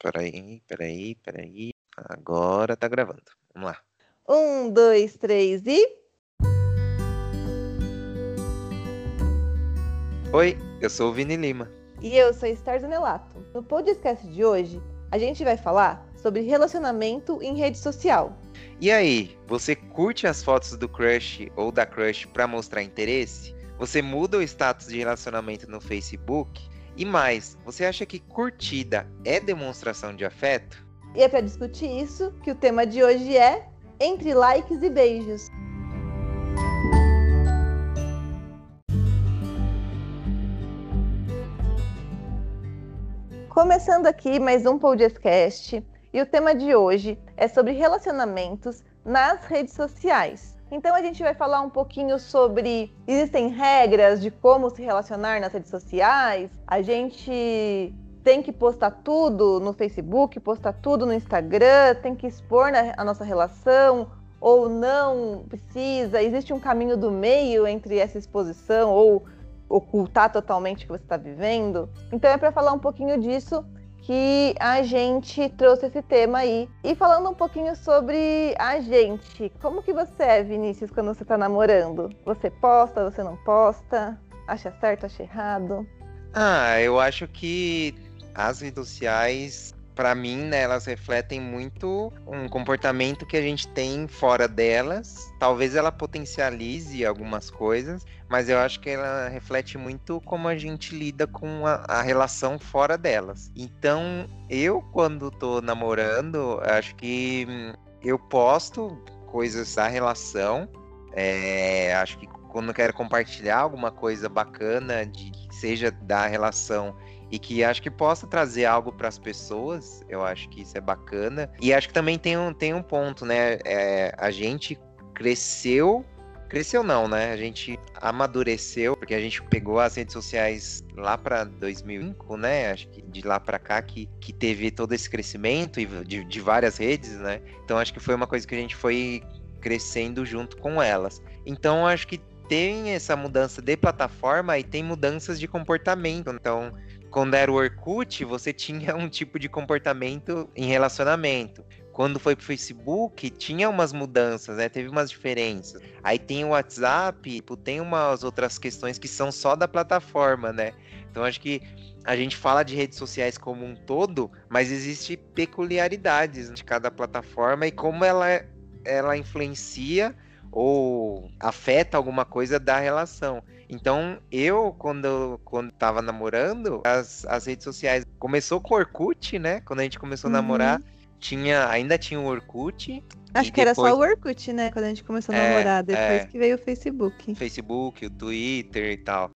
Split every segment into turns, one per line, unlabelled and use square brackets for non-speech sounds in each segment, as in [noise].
Peraí, peraí, peraí. Agora tá gravando. Vamos lá.
Um, dois, três e.
Oi, eu sou o Vini Lima.
E eu sou Esther Zanelato. No podcast de hoje, a gente vai falar sobre relacionamento em rede social.
E aí, você curte as fotos do crush ou da crush para mostrar interesse? Você muda o status de relacionamento no Facebook? E mais, você acha que curtida é demonstração de afeto?
E é para discutir isso que o tema de hoje é Entre Likes e Beijos. Começando aqui mais um podcast, e o tema de hoje é sobre relacionamentos nas redes sociais. Então a gente vai falar um pouquinho sobre existem regras de como se relacionar nas redes sociais. A gente tem que postar tudo no Facebook, postar tudo no Instagram, tem que expor a nossa relação ou não precisa. Existe um caminho do meio entre essa exposição ou ocultar totalmente o que você está vivendo. Então é para falar um pouquinho disso que a gente trouxe esse tema aí. E falando um pouquinho sobre a gente, como que você é, Vinícius, quando você está namorando? Você posta, você não posta? Acha certo, acha errado?
Ah, eu acho que as redes sociais para mim, né, elas refletem muito um comportamento que a gente tem fora delas. Talvez ela potencialize algumas coisas, mas eu acho que ela reflete muito como a gente lida com a, a relação fora delas. Então, eu, quando tô namorando, acho que eu posto coisas da relação. É, acho que quando quero compartilhar alguma coisa bacana, de seja da relação e que acho que possa trazer algo para as pessoas. Eu acho que isso é bacana. E acho que também tem um, tem um ponto, né? É, a gente cresceu. Cresceu não, né? A gente amadureceu, porque a gente pegou as redes sociais lá para 2005, né? Acho que de lá para cá que, que teve todo esse crescimento de, de várias redes, né? Então acho que foi uma coisa que a gente foi crescendo junto com elas. Então acho que tem essa mudança de plataforma e tem mudanças de comportamento. Então, quando era o Orkut, você tinha um tipo de comportamento em relacionamento. Quando foi pro Facebook, tinha umas mudanças, né? Teve umas diferenças. Aí tem o WhatsApp, tipo, tem umas outras questões que são só da plataforma, né? Então acho que a gente fala de redes sociais como um todo, mas existe peculiaridades de cada plataforma e como ela, ela influencia ou afeta alguma coisa da relação. Então, eu, quando, quando tava namorando, as, as redes sociais. Começou com o Orkut, né? Quando a gente começou a namorar, uhum. tinha, ainda tinha o Orkut.
Acho que depois... era só o Orkut, né? Quando a gente começou a é, namorar. Depois é... que veio o Facebook.
Facebook, o Twitter e tal.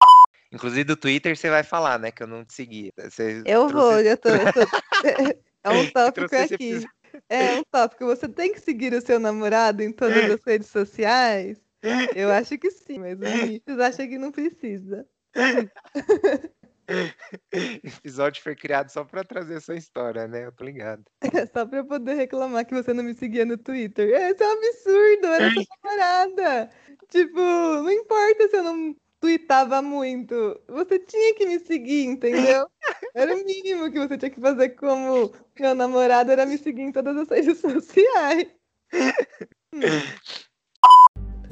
Inclusive do Twitter você vai falar, né? Que eu não te segui. Você
eu trouxe... vou, eu tô. Eu tô... [laughs] [laughs] é um tópico aqui. É um tópico. Você tem que seguir o seu namorado em todas as redes sociais. Eu acho que sim, mas o Vinícius acha que não precisa. [laughs]
episódio foi criado só para trazer essa história, né? Eu tô ligado.
É só pra eu poder reclamar que você não me seguia no Twitter. Esse é um absurdo, era sua namorada. Tipo, não importa se eu não tweetava muito. Você tinha que me seguir, entendeu? [laughs] Era o mínimo que você tinha que fazer como meu namorado, era me seguir em todas as redes sociais. [laughs]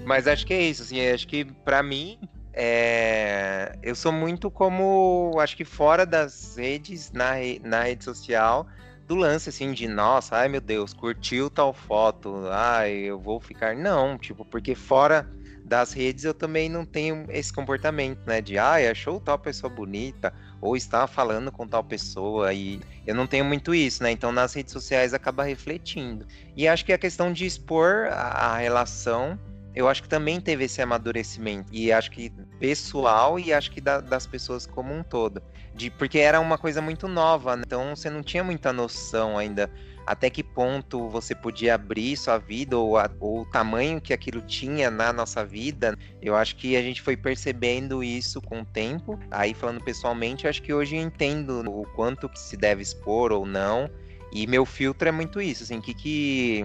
Mas acho que é isso, assim, acho que para mim é... eu sou muito como, acho que fora das redes, na, na rede social, do lance assim de nossa, ai meu Deus, curtiu tal foto, ai eu vou ficar. Não, tipo, porque fora das redes eu também não tenho esse comportamento, né? De ai, achou tal pessoa bonita, ou está falando com tal pessoa, e eu não tenho muito isso, né? Então nas redes sociais acaba refletindo. E acho que a questão de expor a relação eu acho que também teve esse amadurecimento. E acho que pessoal e acho que da, das pessoas como um todo. De, porque era uma coisa muito nova, né? então você não tinha muita noção ainda até que ponto você podia abrir sua vida ou, a, ou, o tamanho que aquilo tinha na nossa vida. Eu acho que a gente foi percebendo isso com o tempo. Aí falando pessoalmente, acho que hoje eu entendo o quanto que se deve expor ou não. E meu filtro é muito isso, assim, que que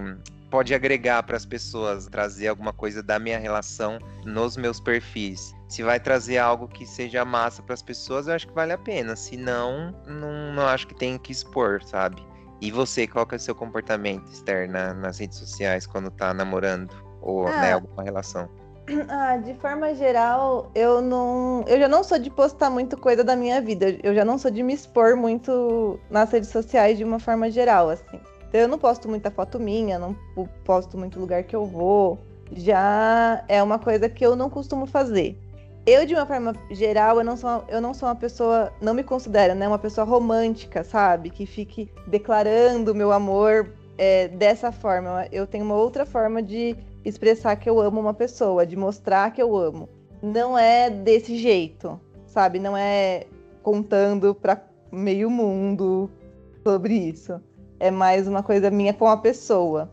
pode agregar para as pessoas, trazer alguma coisa da minha relação nos meus perfis. Se vai trazer algo que seja massa para as pessoas, eu acho que vale a pena. Se não, não, não acho que tem que expor, sabe? E você, qual que é o seu comportamento externo nas redes sociais quando tá namorando ou ah. né, alguma relação? [clears throat]
Ah, de forma geral, eu não, eu já não sou de postar muito coisa da minha vida. Eu já não sou de me expor muito nas redes sociais de uma forma geral, assim. Então, eu não posto muita foto minha, não posto muito lugar que eu vou. Já é uma coisa que eu não costumo fazer. Eu, de uma forma geral, eu não sou, eu não sou uma pessoa, não me considero, né, uma pessoa romântica, sabe? Que fique declarando meu amor é, dessa forma. Eu tenho uma outra forma de expressar que eu amo uma pessoa, de mostrar que eu amo. Não é desse jeito, sabe? Não é contando para meio mundo sobre isso. É mais uma coisa minha com a pessoa.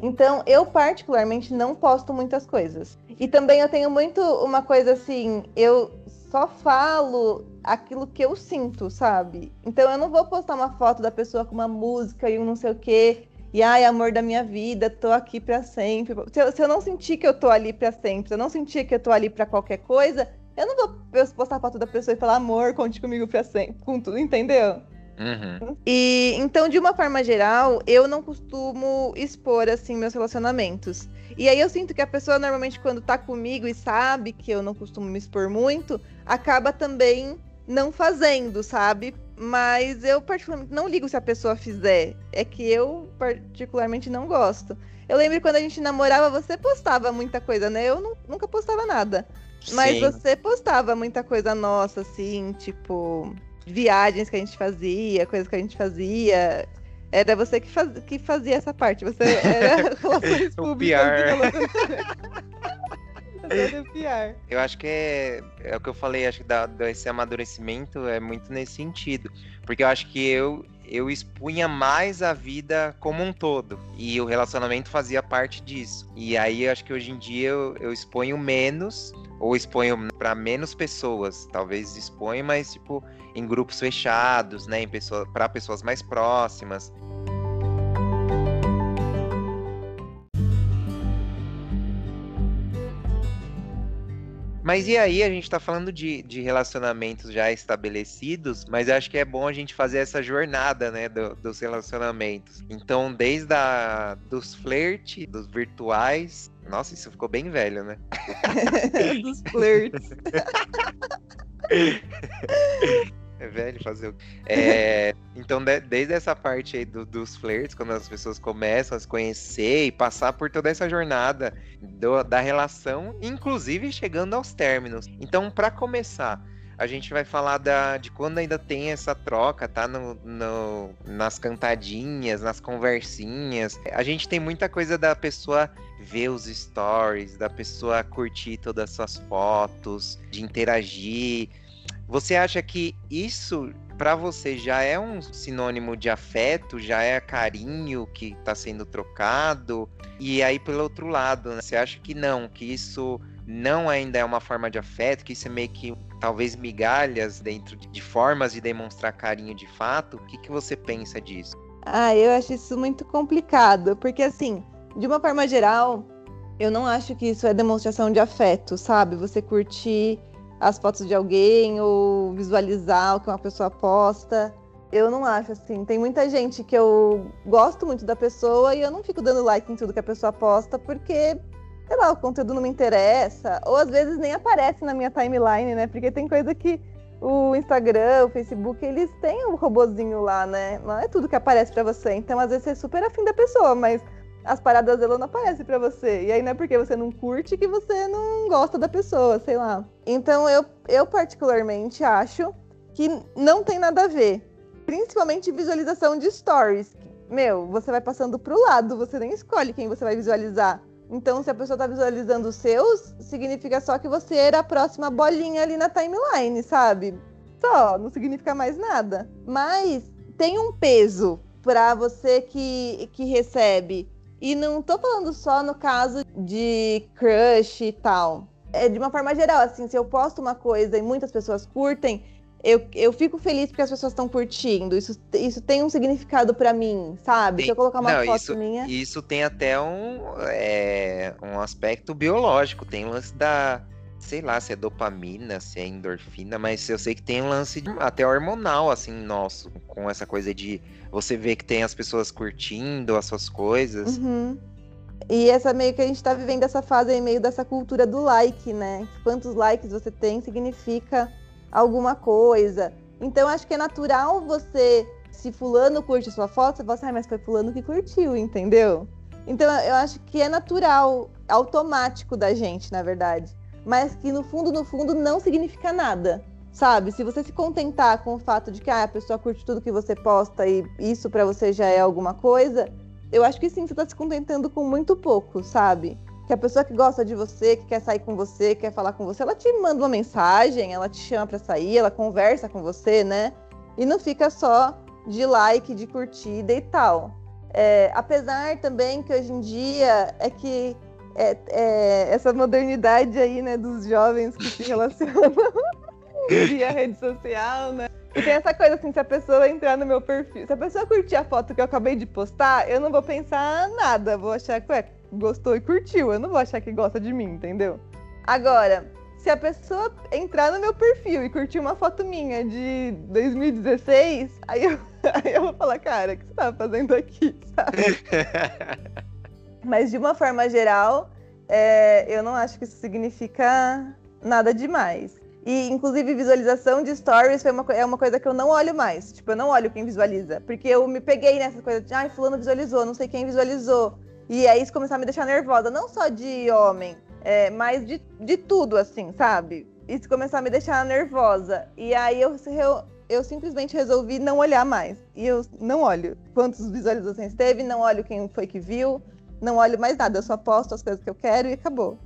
Então, eu particularmente não posto muitas coisas. E também eu tenho muito uma coisa assim, eu só falo aquilo que eu sinto, sabe? Então eu não vou postar uma foto da pessoa com uma música e um não sei o quê, e ai, amor da minha vida, tô aqui para sempre. Se eu, se eu, não sentir que eu tô ali para sempre, se eu não sentir que eu tô ali para qualquer coisa, eu não vou postar a foto da pessoa e falar, amor, conte comigo pra sempre, com tudo, entendeu? Uhum. E então, de uma forma geral, eu não costumo expor assim meus relacionamentos. E aí eu sinto que a pessoa normalmente quando tá comigo e sabe que eu não costumo me expor muito, acaba também não fazendo, sabe? Mas eu particularmente não ligo se a pessoa fizer. É que eu particularmente não gosto. Eu lembro quando a gente namorava, você postava muita coisa, né? Eu não, nunca postava nada. Mas Sim. você postava muita coisa nossa, assim, tipo, viagens que a gente fazia, coisas que a gente fazia. Era você que, faz, que fazia essa parte. Você [laughs] era relações públicas. [laughs]
Eu acho que é, é o que eu falei, acho que da, desse amadurecimento é muito nesse sentido. Porque eu acho que eu, eu expunha mais a vida como um todo. E o relacionamento fazia parte disso. E aí eu acho que hoje em dia eu, eu exponho menos, ou exponho para menos pessoas. Talvez exponha, mas tipo, em grupos fechados, né? Em pessoa, para pessoas mais próximas. Mas e aí, a gente está falando de, de relacionamentos já estabelecidos, mas eu acho que é bom a gente fazer essa jornada, né, do, dos relacionamentos. Então, desde a, dos flirts, dos virtuais. Nossa, isso ficou bem velho, né? [laughs]
dos flirts. [laughs]
É velho fazer o. É, então, de, desde essa parte aí do, dos flirts, quando as pessoas começam a se conhecer e passar por toda essa jornada do, da relação, inclusive chegando aos términos. Então, para começar, a gente vai falar da, de quando ainda tem essa troca, tá? No, no, nas cantadinhas, nas conversinhas. A gente tem muita coisa da pessoa ver os stories, da pessoa curtir todas as suas fotos, de interagir. Você acha que isso para você já é um sinônimo de afeto, já é carinho que está sendo trocado? E aí, pelo outro lado, né, você acha que não, que isso não ainda é uma forma de afeto, que isso é meio que talvez migalhas dentro de formas de demonstrar carinho de fato? O que, que você pensa disso?
Ah, eu acho isso muito complicado, porque assim, de uma forma geral, eu não acho que isso é demonstração de afeto, sabe? Você curtir as fotos de alguém ou visualizar o que uma pessoa posta. Eu não acho assim. Tem muita gente que eu gosto muito da pessoa e eu não fico dando like em tudo que a pessoa posta porque, sei lá, o conteúdo não me interessa. Ou às vezes nem aparece na minha timeline, né? Porque tem coisa que o Instagram, o Facebook, eles têm um robozinho lá, né? Não é tudo que aparece para você. Então, às vezes, você é super afim da pessoa, mas as paradas dela não aparecem para você. E aí não é porque você não curte que você não gosta da pessoa, sei lá. Então eu, eu particularmente acho que não tem nada a ver. Principalmente visualização de stories. Meu, você vai passando pro lado, você nem escolhe quem você vai visualizar. Então, se a pessoa tá visualizando os seus, significa só que você era a próxima bolinha ali na timeline, sabe? Só, não significa mais nada. Mas tem um peso para você que, que recebe e não tô falando só no caso de crush e tal. É de uma forma geral, assim, se eu posto uma coisa e muitas pessoas curtem, eu, eu fico feliz porque as pessoas estão curtindo. Isso, isso tem um significado para mim, sabe? Tem, Se eu colocar uma não, foto
isso,
minha.
Isso tem até um, é, um aspecto biológico. Tem o lance da. Sei lá se é dopamina, se é endorfina, mas eu sei que tem um lance de, até hormonal, assim, nosso, com essa coisa de você ver que tem as pessoas curtindo as suas coisas.
Uhum. E essa meio que a gente tá vivendo essa fase aí, meio dessa cultura do like, né? Quantos likes você tem significa alguma coisa. Então acho que é natural você, se fulano curte sua foto, você fala ah, mas foi fulano que curtiu, entendeu? Então eu acho que é natural, automático da gente, na verdade. Mas que no fundo, no fundo, não significa nada. Sabe? Se você se contentar com o fato de que ah, a pessoa curte tudo que você posta e isso para você já é alguma coisa, eu acho que sim, você tá se contentando com muito pouco, sabe? Que a pessoa que gosta de você, que quer sair com você, quer falar com você, ela te manda uma mensagem, ela te chama para sair, ela conversa com você, né? E não fica só de like, de curtida e tal. É, apesar também que hoje em dia é que é, é, essa modernidade aí, né, dos jovens que se relacionam [laughs] via rede social, né? E tem essa coisa assim, se a pessoa entrar no meu perfil, se a pessoa curtir a foto que eu acabei de postar, eu não vou pensar nada, vou achar que, gostou e curtiu. Eu não vou achar que gosta de mim, entendeu? Agora, se a pessoa entrar no meu perfil e curtir uma foto minha de 2016, aí eu, [laughs] aí eu vou falar, cara, o que você tá fazendo aqui, sabe? [laughs] Mas de uma forma geral, é, eu não acho que isso significa nada demais. E, inclusive, visualização de stories foi uma, é uma coisa que eu não olho mais. Tipo, eu não olho quem visualiza. Porque eu me peguei nessa coisa de, ai, fulano visualizou, não sei quem visualizou. E aí isso começou a me deixar nervosa, não só de homem, é, mas de, de tudo, assim, sabe? Isso começou a me deixar nervosa. E aí eu, eu, eu simplesmente resolvi não olhar mais. E eu não olho quantas visualizações teve, não olho quem foi que viu, não olho mais nada. Eu só posto as coisas que eu quero e acabou.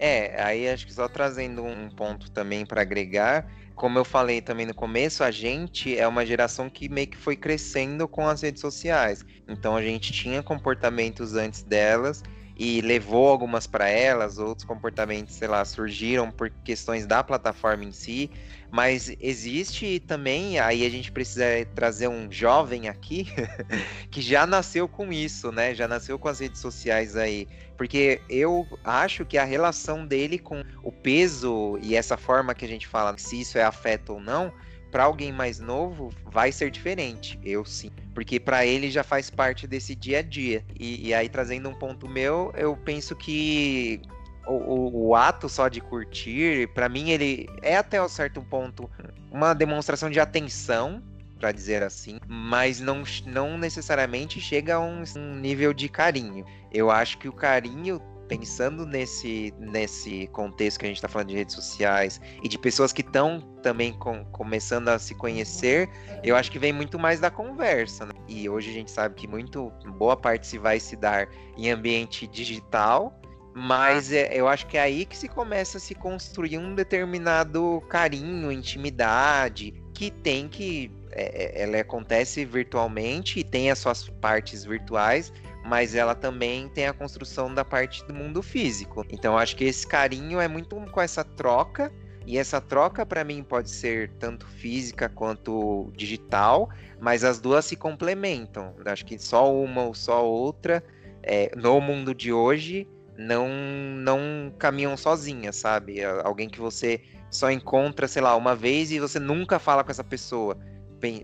É, aí acho que só trazendo um ponto também para agregar, como eu falei também no começo, a gente é uma geração que meio que foi crescendo com as redes sociais. Então a gente tinha comportamentos antes delas e levou algumas para elas, outros comportamentos, sei lá, surgiram por questões da plataforma em si, mas existe também, aí a gente precisa trazer um jovem aqui [laughs] que já nasceu com isso, né? Já nasceu com as redes sociais aí, porque eu acho que a relação dele com o peso e essa forma que a gente fala, se isso é afeto ou não, para alguém mais novo vai ser diferente, eu sim, porque para ele já faz parte desse dia a dia. E, e aí trazendo um ponto meu, eu penso que o, o, o ato só de curtir, para mim ele é até um certo ponto uma demonstração de atenção para dizer assim, mas não, não necessariamente chega a um, um, nível de carinho. Eu acho que o carinho pensando nesse, nesse contexto que a gente está falando de redes sociais e de pessoas que estão também com, começando a se conhecer, eu acho que vem muito mais da conversa. Né? E hoje a gente sabe que muito boa parte se vai se dar em ambiente digital, mas é, eu acho que é aí que se começa a se construir um determinado carinho, intimidade, que tem que. É, é ela acontece virtualmente e tem as suas partes virtuais, mas ela também tem a construção da parte do mundo físico. Então acho que esse carinho é muito com essa troca e essa troca para mim pode ser tanto física quanto digital, mas as duas se complementam. Acho que só uma ou só outra é, no mundo de hoje não não caminham sozinhas, sabe? Alguém que você só encontra, sei lá, uma vez e você nunca fala com essa pessoa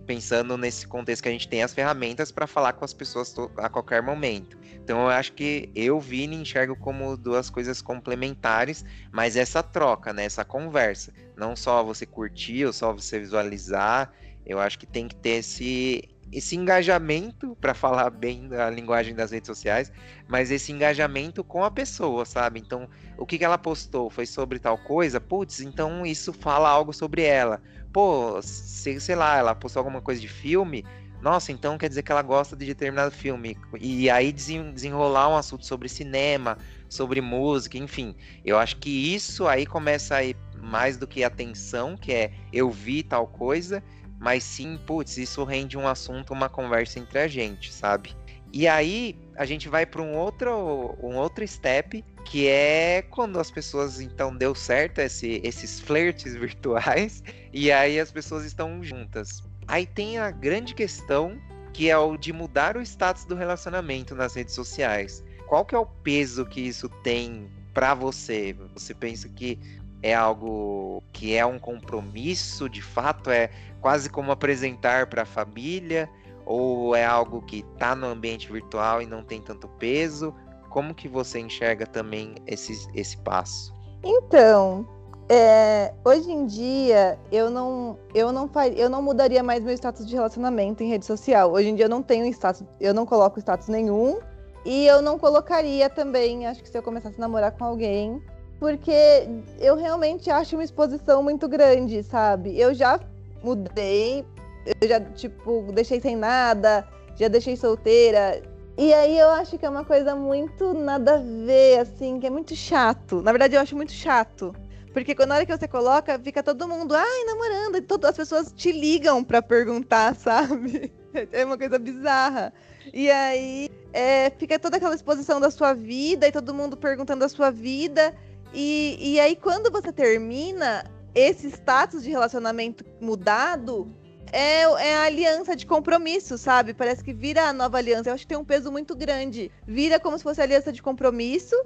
pensando nesse contexto que a gente tem as ferramentas para falar com as pessoas a qualquer momento. Então eu acho que eu, Vini, enxergo como duas coisas complementares, mas essa troca, né, essa conversa, não só você curtir ou só você visualizar, eu acho que tem que ter esse esse engajamento, para falar bem da linguagem das redes sociais, mas esse engajamento com a pessoa, sabe? Então, o que, que ela postou foi sobre tal coisa, putz, então isso fala algo sobre ela pô, sei, sei lá, ela postou alguma coisa de filme, nossa, então quer dizer que ela gosta de determinado filme. E aí desenrolar um assunto sobre cinema, sobre música, enfim. Eu acho que isso aí começa a ir mais do que atenção, que é eu vi tal coisa, mas sim, putz, isso rende um assunto, uma conversa entre a gente, sabe? E aí a gente vai para um outro, um outro step, que é quando as pessoas então deu certo esse, esses flertes [laughs] virtuais e aí as pessoas estão juntas. Aí tem a grande questão que é o de mudar o status do relacionamento nas redes sociais. Qual que é o peso que isso tem para você? Você pensa que é algo que é um compromisso, de fato é quase como apresentar para a família, ou é algo que está no ambiente virtual e não tem tanto peso? Como que você enxerga também esse, esse passo?
Então, é, hoje em dia eu não eu não eu não mudaria mais meu status de relacionamento em rede social. Hoje em dia eu não tenho status, eu não coloco status nenhum e eu não colocaria também, acho que se eu começasse a namorar com alguém, porque eu realmente acho uma exposição muito grande, sabe? Eu já mudei, eu já tipo deixei sem nada, já deixei solteira, e aí eu acho que é uma coisa muito nada a ver, assim, que é muito chato. Na verdade, eu acho muito chato. Porque quando na hora que você coloca, fica todo mundo, ai, namorando, e todas as pessoas te ligam para perguntar, [laughs] sabe? É uma coisa bizarra. E aí é, fica toda aquela exposição da sua vida e todo mundo perguntando a sua vida. E, e aí, quando você termina, esse status de relacionamento mudado é, é a aliança de compromisso, sabe? Parece que vira a nova aliança. Eu acho que tem um peso muito grande. Vira como se fosse aliança de compromisso,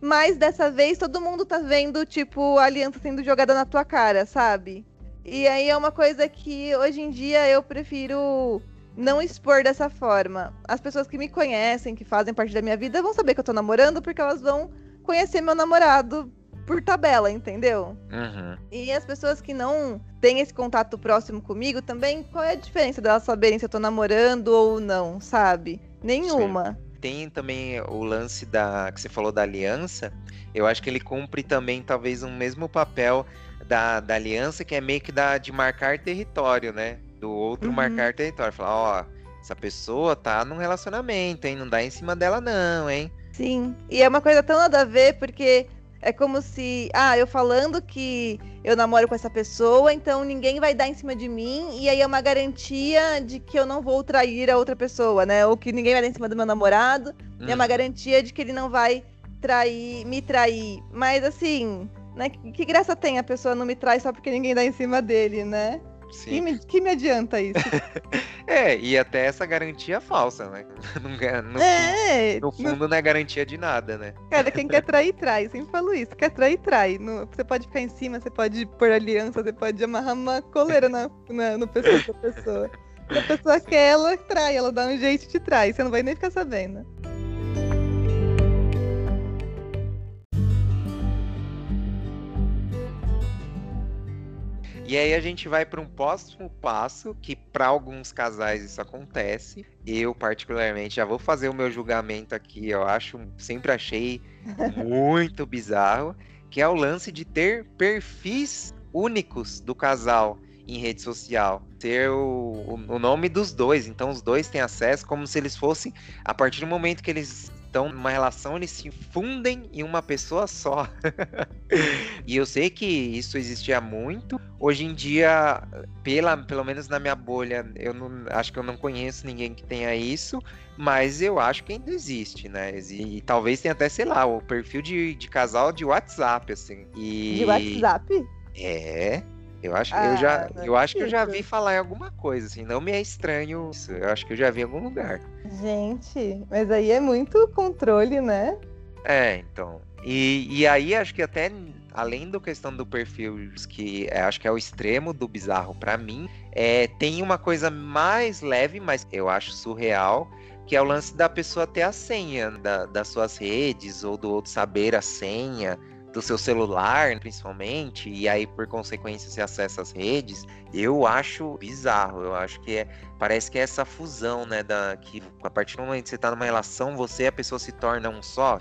mas dessa vez todo mundo tá vendo, tipo, a aliança sendo jogada na tua cara, sabe? E aí é uma coisa que hoje em dia eu prefiro não expor dessa forma. As pessoas que me conhecem, que fazem parte da minha vida, vão saber que eu tô namorando porque elas vão conhecer meu namorado por tabela, entendeu?
Uhum.
E as pessoas que não têm esse contato próximo comigo também, qual é a diferença delas saberem se eu tô namorando ou não, sabe? Nenhuma.
Sim. Tem também o lance da que você falou da aliança. Eu acho que ele cumpre também talvez um mesmo papel da, da aliança, que é meio que da, de marcar território, né? Do outro uhum. marcar território. Falar, ó, essa pessoa tá num relacionamento, hein? Não dá em cima dela, não, hein?
Sim. E é uma coisa tão nada a ver, porque é como se, ah, eu falando que eu namoro com essa pessoa, então ninguém vai dar em cima de mim, e aí é uma garantia de que eu não vou trair a outra pessoa, né? Ou que ninguém vai dar em cima do meu namorado, hum. é uma hum. garantia de que ele não vai trair, me trair. Mas assim, né? Que graça tem a pessoa não me trai só porque ninguém dá em cima dele, né? Sim. Que me, que me adianta isso? [laughs]
é, e até essa garantia falsa, né? [laughs] No, é, no fundo não é garantia de nada, né?
Cara, quem quer [laughs] trair, trai. Sempre falo isso. Quer trair, trai. No, você pode ficar em cima, você pode pôr aliança, você pode amarrar uma coleira na, na, no pescoço da pessoa. Se a pessoa quer, ela trai, ela dá um jeito de trai. Você não vai nem ficar sabendo.
E aí a gente vai para um próximo passo, que para alguns casais isso acontece. Eu, particularmente, já vou fazer o meu julgamento aqui, eu acho, sempre achei [laughs] muito bizarro, que é o lance de ter perfis únicos do casal em rede social. Ter o, o, nome dos dois. Então os dois têm acesso como se eles fossem, a partir do momento que eles então, numa relação, eles se fundem em uma pessoa só. [laughs] e eu sei que isso existia muito. Hoje em dia, pela, pelo menos na minha bolha, eu não, acho que eu não conheço ninguém que tenha isso, mas eu acho que ainda existe, né? E, e talvez tenha até, sei lá, o perfil de, de casal de WhatsApp, assim. E...
De WhatsApp?
É. Eu acho, ah, eu já, eu acho que eu já vi falar em alguma coisa, assim, não me é estranho isso. Eu acho que eu já vi em algum lugar.
Gente, mas aí é muito controle, né?
É, então. E, e aí acho que até além da questão do perfil, que é, acho que é o extremo do bizarro para mim, é, tem uma coisa mais leve, mas eu acho surreal, que é o lance da pessoa ter a senha da, das suas redes ou do outro saber a senha do seu celular, principalmente, e aí por consequência você acessa as redes, eu acho bizarro. Eu acho que é, parece que é essa fusão, né, da que a partir do momento que você tá numa relação, você e a pessoa se torna um só.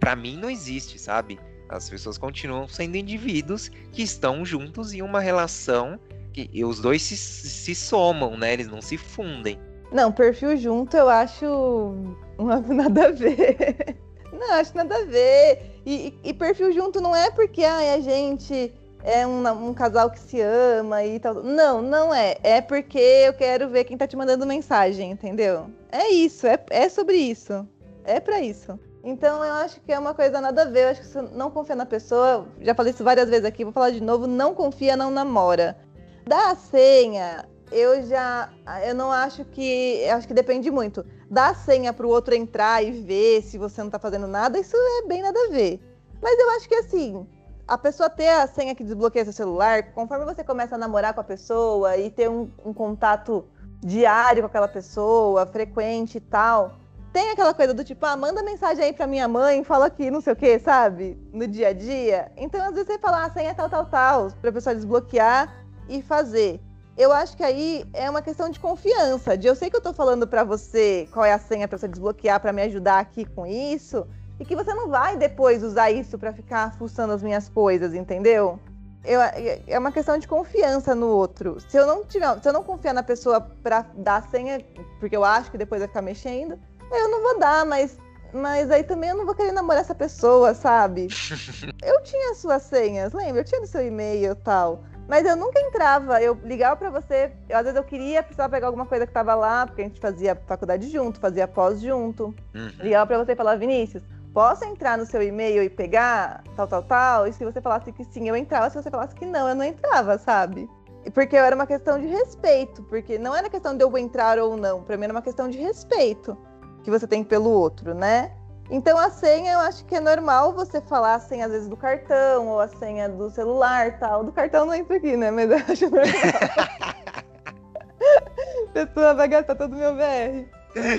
Para mim não existe, sabe? As pessoas continuam sendo indivíduos que estão juntos em uma relação que e os dois se, se somam, né? Eles não se fundem.
Não, perfil junto eu acho [laughs] nada a ver. Não, acho nada a ver. E, e, perfil junto não é porque ai, a gente é um, um, casal que se ama e tal. Não, não é. É porque eu quero ver quem tá te mandando mensagem, entendeu? É isso, é, é sobre isso. É para isso. Então eu acho que é uma coisa nada a ver. Eu acho que você não confia na pessoa. Já falei isso várias vezes aqui, vou falar de novo. Não confia, não namora. Da senha, eu já. Eu não acho que. Acho que depende muito. Dar a senha para o outro entrar e ver se você não está fazendo nada, isso é bem nada a ver. Mas eu acho que assim, a pessoa ter a senha que desbloqueia seu celular, conforme você começa a namorar com a pessoa e ter um, um contato diário com aquela pessoa, frequente e tal, tem aquela coisa do tipo, ah, manda mensagem aí pra minha mãe, fala aqui, não sei o que, sabe? No dia a dia. Então, às vezes, você fala, ah, senha tal, tal, tal, pra pessoa desbloquear e fazer. Eu acho que aí é uma questão de confiança, de eu sei que eu tô falando para você qual é a senha para você desbloquear para me ajudar aqui com isso, e que você não vai depois usar isso para ficar fuçando as minhas coisas, entendeu? Eu, é uma questão de confiança no outro. Se eu não tiver, se eu não confiar na pessoa para dar a senha, porque eu acho que depois vai ficar mexendo, eu não vou dar, mas mas aí também eu não vou querer namorar essa pessoa, sabe? [laughs] eu tinha suas senhas, lembra? Eu tinha no seu e-mail e tal. Mas eu nunca entrava, eu ligava para você, eu, às vezes eu queria, precisava pegar alguma coisa que tava lá, porque a gente fazia faculdade junto, fazia pós junto. Uhum. Ligava para você e falava, Vinícius, posso entrar no seu e-mail e pegar tal, tal, tal? E se você falasse que sim, eu entrava. Se você falasse que não, eu não entrava, sabe? Porque era uma questão de respeito, porque não era questão de eu entrar ou não, para mim era uma questão de respeito que você tem pelo outro, né? Então a senha eu acho que é normal você falar a senha às vezes do cartão ou a senha do celular tal. Do cartão não entra aqui, né? Mas eu acho normal. pessoa vai gastar todo o meu VR.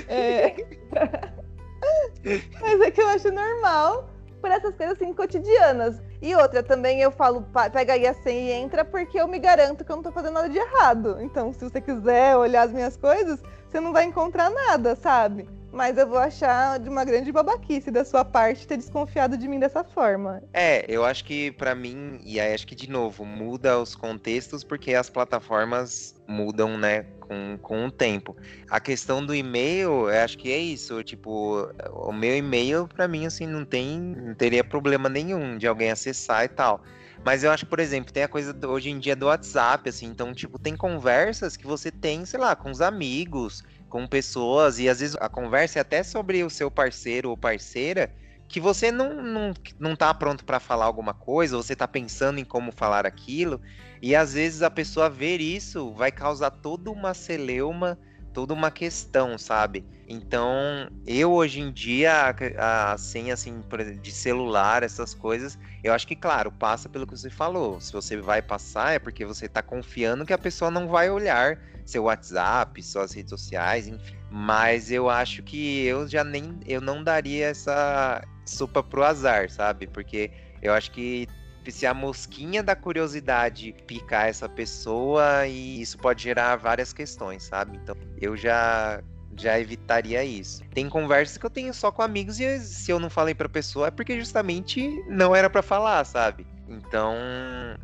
É... [laughs] Mas é que eu acho normal por essas coisas assim cotidianas. E outra, também eu falo, pega aí a senha e entra, porque eu me garanto que eu não tô fazendo nada de errado. Então, se você quiser olhar as minhas coisas, você não vai encontrar nada, sabe? Mas eu vou achar de uma grande babaquice da sua parte ter desconfiado de mim dessa forma.
É, eu acho que para mim, e aí acho que de novo, muda os contextos porque as plataformas mudam, né, com, com o tempo. A questão do e-mail, acho que é isso, tipo, o meu e-mail para mim assim não tem, não teria problema nenhum de alguém acessar e tal. Mas eu acho por exemplo, tem a coisa do, hoje em dia do WhatsApp, assim, então, tipo, tem conversas que você tem, sei lá, com os amigos, com pessoas, e às vezes a conversa é até sobre o seu parceiro ou parceira, que você não, não, não tá pronto para falar alguma coisa, você tá pensando em como falar aquilo, e às vezes a pessoa ver isso vai causar toda uma celeuma, toda uma questão, sabe? Então, eu hoje em dia, a, a senha assim, de celular, essas coisas, eu acho que, claro, passa pelo que você falou. Se você vai passar, é porque você tá confiando que a pessoa não vai olhar seu WhatsApp, suas redes sociais, enfim. Mas eu acho que eu já nem eu não daria essa sopa pro azar, sabe? Porque eu acho que se a mosquinha da curiosidade picar essa pessoa e isso pode gerar várias questões, sabe? Então, eu já já evitaria isso. Tem conversas que eu tenho só com amigos e se eu não falei para pessoa é porque justamente não era para falar, sabe? Então,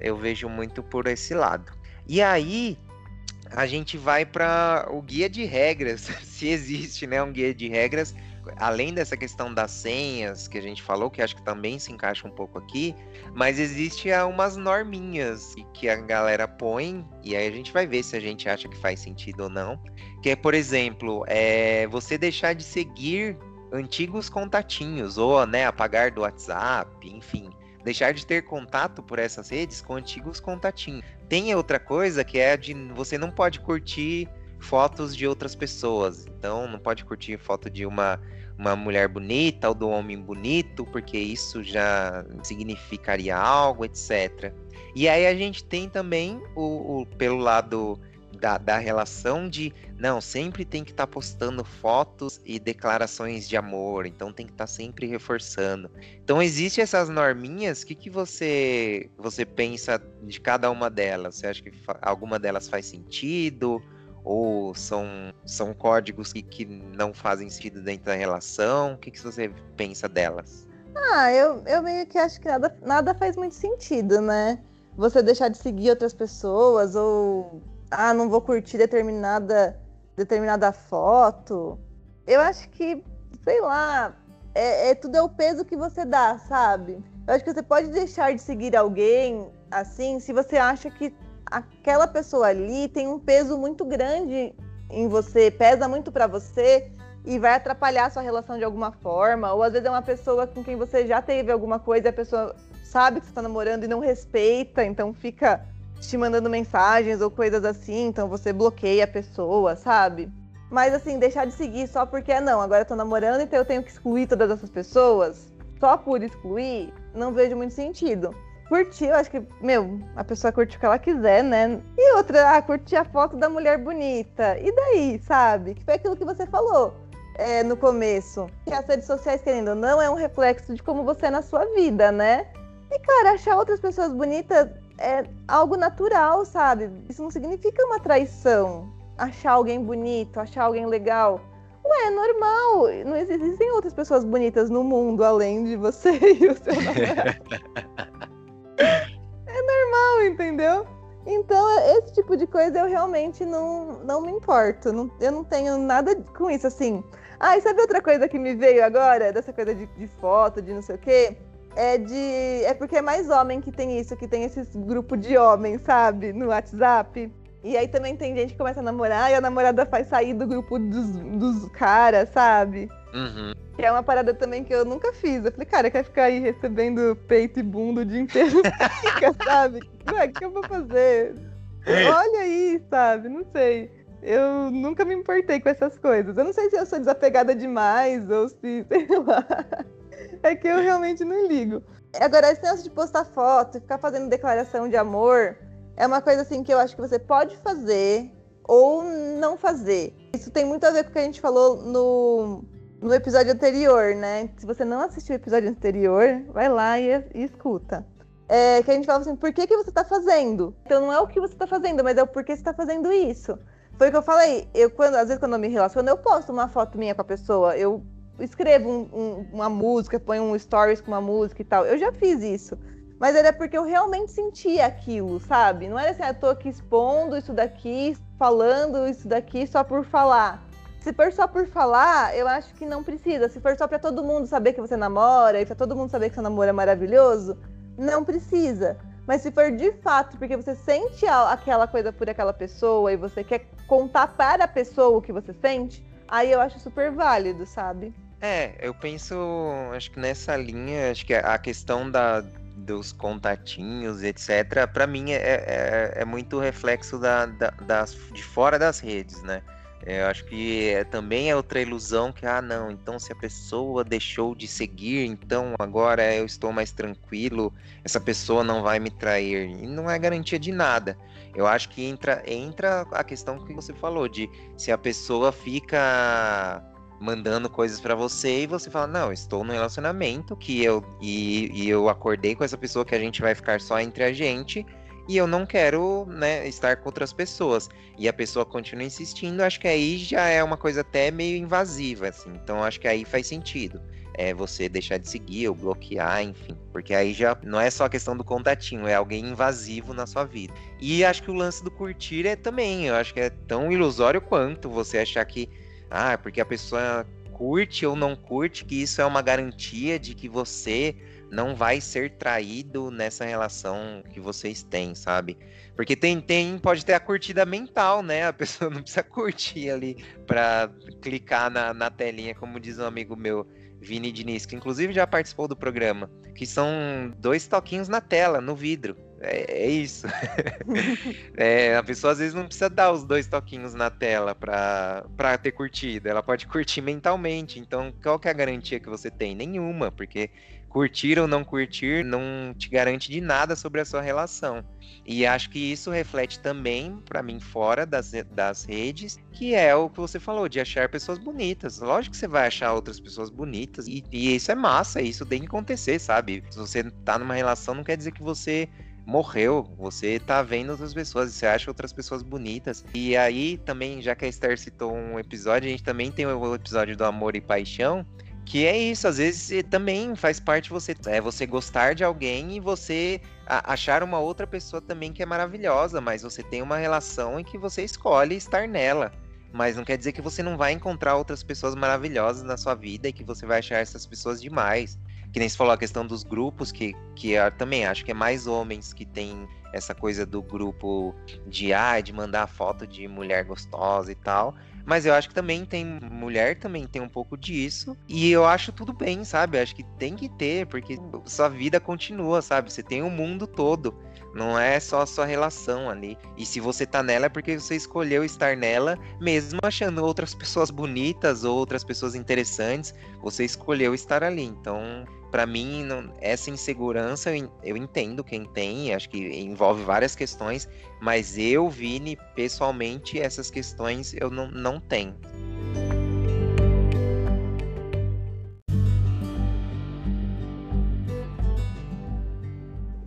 eu vejo muito por esse lado. E aí, a gente vai para o guia de regras, [laughs] se existe, né, um guia de regras, além dessa questão das senhas que a gente falou, que acho que também se encaixa um pouco aqui, mas existe umas norminhas que a galera põe e aí a gente vai ver se a gente acha que faz sentido ou não. Que é, por exemplo, é você deixar de seguir antigos contatinhos ou, né, apagar do WhatsApp, enfim deixar de ter contato por essas redes com antigos contatinhos. Tem outra coisa que é de você não pode curtir fotos de outras pessoas. Então não pode curtir foto de uma uma mulher bonita ou do homem bonito, porque isso já significaria algo, etc. E aí a gente tem também o, o pelo lado da, da relação de não, sempre tem que estar tá postando fotos e declarações de amor, então tem que estar tá sempre reforçando. Então existem essas norminhas, o que, que você você pensa de cada uma delas? Você acha que alguma delas faz sentido? Ou são, são códigos que, que não fazem sentido dentro da relação? O que, que você pensa delas?
Ah, eu, eu meio que acho que nada, nada faz muito sentido, né? Você deixar de seguir outras pessoas ou ah, não vou curtir determinada, determinada foto. Eu acho que, sei lá, é, é, tudo é o peso que você dá, sabe? Eu acho que você pode deixar de seguir alguém assim se você acha que aquela pessoa ali tem um peso muito grande em você, pesa muito para você e vai atrapalhar a sua relação de alguma forma, ou às vezes é uma pessoa com quem você já teve alguma coisa e a pessoa sabe que você está namorando e não respeita, então fica te mandando mensagens ou coisas assim, então você bloqueia a pessoa, sabe? Mas assim, deixar de seguir só porque é não, agora eu tô namorando, então eu tenho que excluir todas essas pessoas, só por excluir, não vejo muito sentido. Curtir, eu acho que, meu, a pessoa curte o que ela quiser, né? E outra, ah, curtir a foto da mulher bonita. E daí, sabe? Que foi aquilo que você falou é, no começo. Que as redes sociais, querendo ou não, é um reflexo de como você é na sua vida, né? E, cara, achar outras pessoas bonitas é algo natural, sabe? Isso não significa uma traição. Achar alguém bonito, achar alguém legal. Ué, é normal. Não existem outras pessoas bonitas no mundo além de você [laughs] e o seu namorado. [laughs] entendeu? Então, esse tipo de coisa eu realmente não, não me importo. Não, eu não tenho nada com isso, assim. Ah, e sabe outra coisa que me veio agora? Dessa coisa de, de foto, de não sei o quê? É de. É porque é mais homem que tem isso, que tem esses grupos de homens, sabe? No WhatsApp. E aí também tem gente que começa a namorar e a namorada faz sair do grupo dos, dos caras, sabe?
Uhum.
Que é uma parada também que eu nunca fiz. Eu falei, cara, quer ficar aí recebendo peito e bunda o dia inteiro? [laughs] Fica, sabe? Ué, o que eu vou fazer? Olha aí, sabe? Não sei. Eu nunca me importei com essas coisas. Eu não sei se eu sou desapegada demais ou se, [laughs] sei lá. É que eu realmente não ligo. Agora, esse negócio de postar foto, ficar fazendo declaração de amor, é uma coisa assim que eu acho que você pode fazer ou não fazer. Isso tem muito a ver com o que a gente falou no, no episódio anterior, né? Se você não assistiu o episódio anterior, vai lá e, e escuta. É, que a gente falava assim, por que, que você tá fazendo? Então não é o que você tá fazendo, mas é o porquê você tá fazendo isso. Foi o que eu falei. Eu, quando, às vezes, quando eu me relaciono, eu posto uma foto minha com a pessoa. Eu escrevo um, um, uma música, ponho um stories com uma música e tal. Eu já fiz isso. Mas era porque eu realmente sentia aquilo, sabe? Não era assim, ah, tô aqui expondo isso daqui, falando isso daqui só por falar. Se for só por falar, eu acho que não precisa. Se for só para todo mundo saber que você namora e para todo mundo saber que seu namoro é maravilhoso, não precisa. Mas se for de fato porque você sente aquela coisa por aquela pessoa e você quer contar para a pessoa o que você sente, aí eu acho super válido, sabe?
É, eu penso, acho que nessa linha, acho que a questão da, dos contatinhos, etc., para mim é, é, é, muito reflexo da, da, das, de fora das redes, né? É, eu acho que é, também é outra ilusão que, ah, não, então se a pessoa deixou de seguir, então agora eu estou mais tranquilo, essa pessoa não vai me trair. E não é garantia de nada. Eu acho que entra, entra a questão que você falou, de se a pessoa fica mandando coisas para você e você fala, não, estou no relacionamento que eu e, e, eu acordei com essa pessoa que a gente vai ficar só entre a gente e eu não quero, né, estar com outras pessoas. E a pessoa continua insistindo, acho que aí já é uma coisa até meio invasiva, assim. Então acho que aí faz sentido. É você deixar de seguir ou bloquear, enfim. Porque aí já não é só a questão do contatinho, é alguém invasivo na sua vida. E acho que o lance do curtir é também, eu acho que é tão ilusório quanto você achar que ah, porque a pessoa curte ou não curte, que isso é uma garantia de que você não vai ser traído nessa relação que vocês têm, sabe? Porque tem, tem pode ter a curtida mental, né? A pessoa [laughs] não precisa curtir ali para clicar na, na telinha, como diz um amigo meu, Vini Diniz, que inclusive já participou do programa, que são dois toquinhos na tela, no vidro. É, é isso. [laughs] é, a pessoa às vezes não precisa dar os dois toquinhos na tela para ter curtido. Ela pode curtir mentalmente. Então, qual que é a garantia que você tem? Nenhuma, porque curtir ou não curtir não te garante de nada sobre a sua relação. E acho que isso reflete também, para mim, fora das, das redes, que é o que você falou, de achar pessoas bonitas. Lógico que você vai achar outras pessoas bonitas, e, e isso é massa, isso tem que acontecer, sabe? Se você tá numa relação, não quer dizer que você morreu. Você tá vendo outras pessoas, você acha outras pessoas bonitas. E aí também, já que a Esther citou um episódio, a gente também tem o episódio do amor e paixão. Que é isso, às vezes também faz parte você é você gostar de alguém e você achar uma outra pessoa também que é maravilhosa, mas você tem uma relação em que você escolhe estar nela. Mas não quer dizer que você não vai encontrar outras pessoas maravilhosas na sua vida e que você vai achar essas pessoas demais que nem se falou a questão dos grupos, que, que eu também acho que é mais homens que tem essa coisa do grupo de ah, de mandar foto de mulher gostosa e tal. Mas eu acho que também tem mulher também tem um pouco disso. E eu acho tudo bem, sabe? Eu acho que tem que ter, porque sua vida continua, sabe? Você tem o mundo todo. Não é só a sua relação ali. E se você tá nela é porque você escolheu estar nela, mesmo achando outras pessoas bonitas ou outras pessoas interessantes, você escolheu estar ali. Então, para mim, não, essa insegurança eu, entendo quem tem, acho que envolve várias questões, mas eu, Vini, pessoalmente, essas questões eu não, não tenho.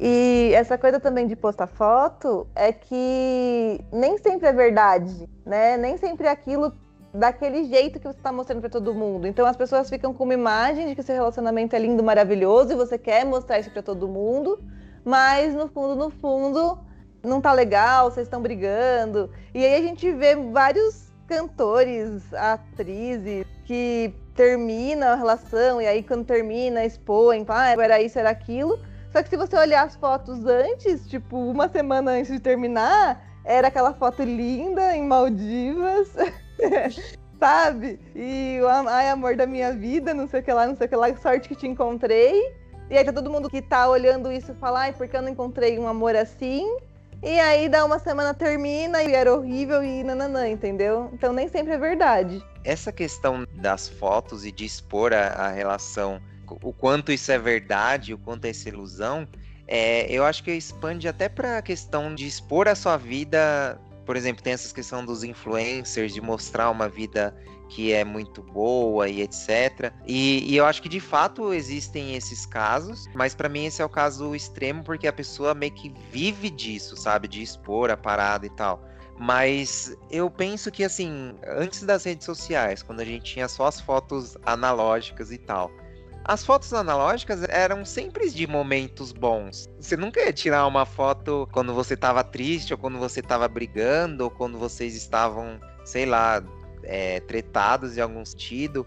E essa coisa também de postar foto é que nem sempre é verdade, né? Nem sempre é aquilo daquele jeito que você está mostrando para todo mundo. Então as pessoas ficam com uma imagem de que seu relacionamento é lindo, maravilhoso e você quer mostrar isso para todo mundo, mas no fundo, no fundo, não tá legal, vocês estão brigando. E aí a gente vê vários cantores, atrizes que terminam a relação e aí quando termina expõem, ah, era isso, era aquilo. Só que se você olhar as fotos antes, tipo, uma semana antes de terminar, era aquela foto linda em Maldivas, [laughs] [laughs] sabe? E o ai, amor da minha vida, não sei o que lá, não sei o que lá, sorte que te encontrei. E aí tá todo mundo que tá olhando isso fala, ai, porque eu não encontrei um amor assim? E aí dá uma semana, termina e era horrível e nananã, entendeu? Então nem sempre é verdade.
Essa questão das fotos e de expor a, a relação o quanto isso é verdade, o quanto é essa ilusão, é, eu acho que expande até para a questão de expor a sua vida. Por exemplo, tem essa questão dos influencers, de mostrar uma vida que é muito boa e etc. E, e eu acho que de fato existem esses casos, mas para mim esse é o caso extremo porque a pessoa meio que vive disso, sabe? De expor a parada e tal. Mas eu penso que, assim, antes das redes sociais, quando a gente tinha só as fotos analógicas e tal, as fotos analógicas eram sempre de momentos bons. Você nunca ia tirar uma foto quando você estava triste, ou quando você estava brigando, ou quando vocês estavam, sei lá, é, tretados em algum sentido.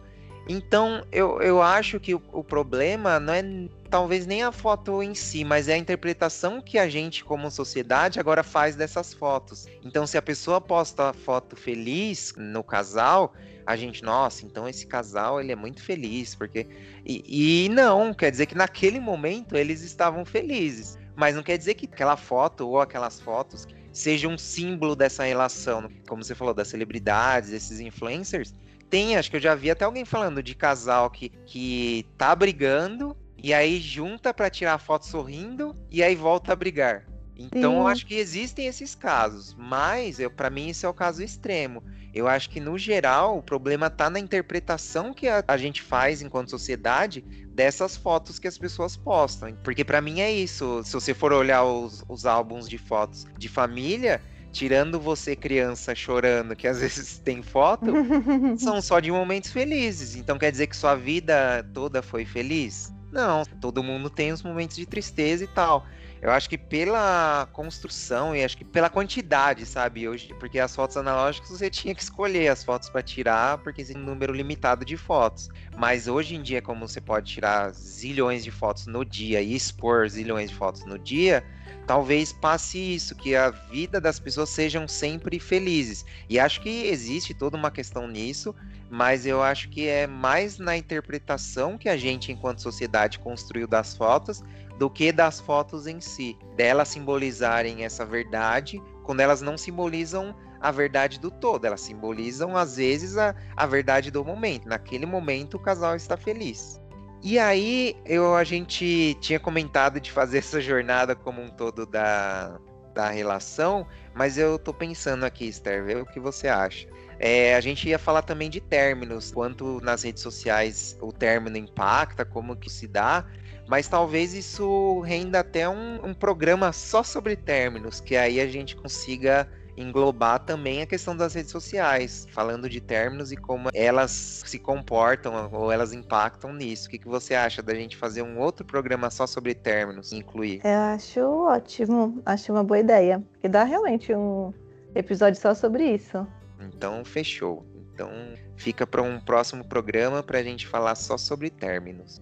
Então, eu, eu acho que o, o problema não é talvez nem a foto em si, mas é a interpretação que a gente, como sociedade, agora faz dessas fotos. Então, se a pessoa posta a foto feliz no casal, a gente, nossa, então esse casal ele é muito feliz, porque. E, e não, quer dizer que naquele momento eles estavam felizes. Mas não quer dizer que aquela foto ou aquelas fotos sejam um símbolo dessa relação, como você falou, das celebridades, desses influencers. Tem, acho que eu já vi até alguém falando de casal que, que tá brigando e aí junta para tirar foto sorrindo e aí volta a brigar. Então, Sim. eu acho que existem esses casos, mas para mim esse é o caso extremo. Eu acho que, no geral, o problema está na interpretação que a, a, gente faz enquanto sociedade dessas fotos que as pessoas postam. Porque, para mim, é isso. Se você for olhar os, os álbuns de fotos de família, tirando você criança chorando, que às vezes [laughs] tem foto, [laughs] são só de momentos felizes. Então, quer dizer que sua vida toda foi feliz? Não, todo mundo tem os momentos de tristeza e tal. Eu acho que pela construção e acho que pela quantidade, sabe? Hoje, porque as fotos analógicas você tinha que escolher as fotos para tirar, porque tem um número limitado de fotos. Mas hoje em dia, como você pode tirar zilhões de fotos no dia e expor zilhões de fotos no dia, talvez passe isso, que a vida das pessoas sejam sempre felizes. E acho que existe toda uma questão nisso, mas eu acho que é mais na interpretação que a gente, enquanto sociedade, construiu das fotos do que das fotos em si, delas simbolizarem essa verdade, quando elas não simbolizam a verdade do todo, elas simbolizam às vezes a, a verdade do momento. Naquele momento o casal está feliz. E aí eu a gente tinha comentado de fazer [laughs] essa jornada como um todo da, da relação, mas eu tô pensando aqui, Esther, vê o que você acha. É, a gente ia falar também de términos, quanto nas redes sociais o término impacta, como que se dá, mas talvez isso renda até um, um programa só sobre términos, que aí a gente consiga englobar também a questão das redes sociais, falando de términos e como elas se comportam ou elas impactam nisso. O que, que você acha da gente fazer um outro programa só sobre términos e incluir?
Eu acho ótimo, acho uma boa ideia. E dá realmente um episódio só sobre isso.
Então, fechou. Então, fica para um próximo programa para a gente falar só sobre términos.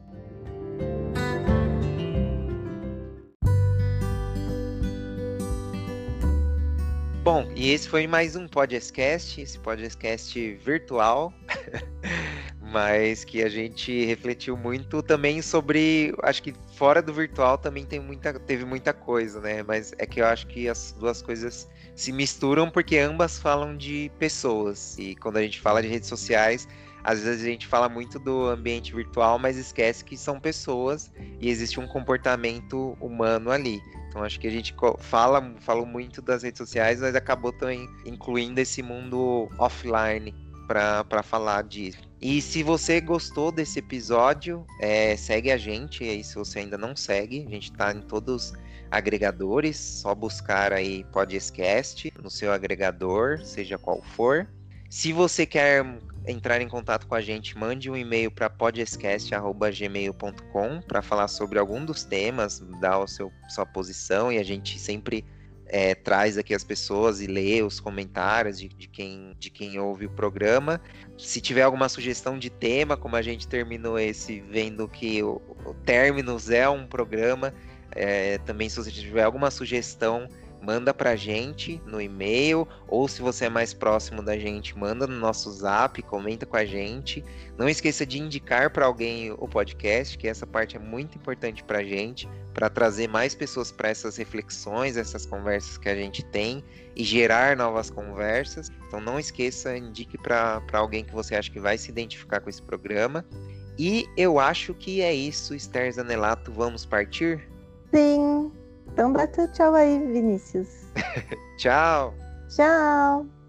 Bom, e esse foi mais um podcast, esse podcast virtual, [laughs] mas que a gente refletiu muito também sobre, acho que fora do virtual também tem muita, teve muita coisa, né? Mas é que eu acho que as duas coisas se misturam porque ambas falam de pessoas. E quando a gente fala de redes sociais, às vezes a gente fala muito do ambiente virtual, mas esquece que são pessoas e existe um comportamento humano ali. Então acho que a gente fala, falou muito das redes sociais, mas acabou também incluindo esse mundo offline para falar disso. E se você gostou desse episódio, é, segue a gente aí se você ainda não segue. A gente está em todos os agregadores, só buscar aí Podcast no seu agregador, seja qual for. Se você quer entrar em contato com a gente, mande um e-mail para podcast@gmail.com para falar sobre algum dos temas, dar seu sua posição e a gente sempre é, traz aqui as pessoas e lê os comentários de, de, quem, de quem ouve o programa. Se tiver alguma sugestão de tema, como a gente terminou esse vendo que o, o Terminus é um programa, é, também se você tiver alguma sugestão manda pra gente no e-mail, ou se você é mais próximo da gente, manda no nosso zap, comenta com a gente. Não esqueça de indicar para alguém o podcast, que essa parte é muito importante pra gente, para trazer mais pessoas para essas reflexões, essas conversas que a gente tem e gerar novas conversas. Então não esqueça, indique para alguém que você acha que vai se identificar com esse programa. E eu acho que é isso, Esther Zanelato, vamos partir?
Sim, então dá teu tchau aí, Vinícius. [laughs]
tchau.
Tchau.